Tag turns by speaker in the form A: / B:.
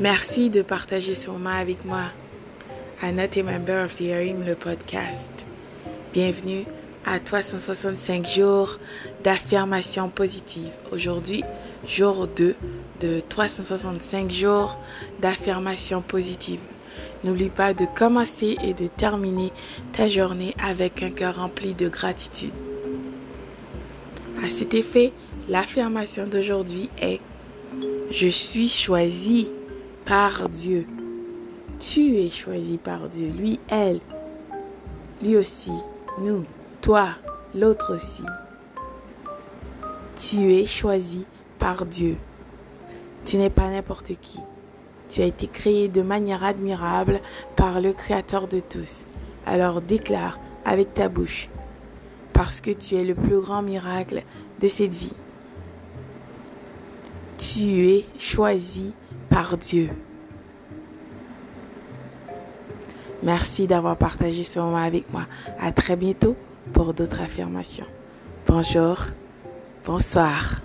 A: Merci de partager ce moment avec moi. Anna est member of the Arim, le podcast. Bienvenue à 365 jours d'affirmation positive. Aujourd'hui, jour 2 de 365 jours d'affirmation positive. N'oublie pas de commencer et de terminer ta journée avec un cœur rempli de gratitude. À cet effet, l'affirmation d'aujourd'hui est Je suis choisi par Dieu. Tu es choisi par Dieu. Lui, elle. Lui aussi. Nous. Toi. L'autre aussi. Tu es choisi par Dieu. Tu n'es pas n'importe qui. Tu as été créé de manière admirable par le Créateur de tous. Alors déclare avec ta bouche, parce que tu es le plus grand miracle de cette vie. Tu es choisi par Dieu. Merci d'avoir partagé ce moment avec moi. À très bientôt pour d'autres affirmations. Bonjour, bonsoir.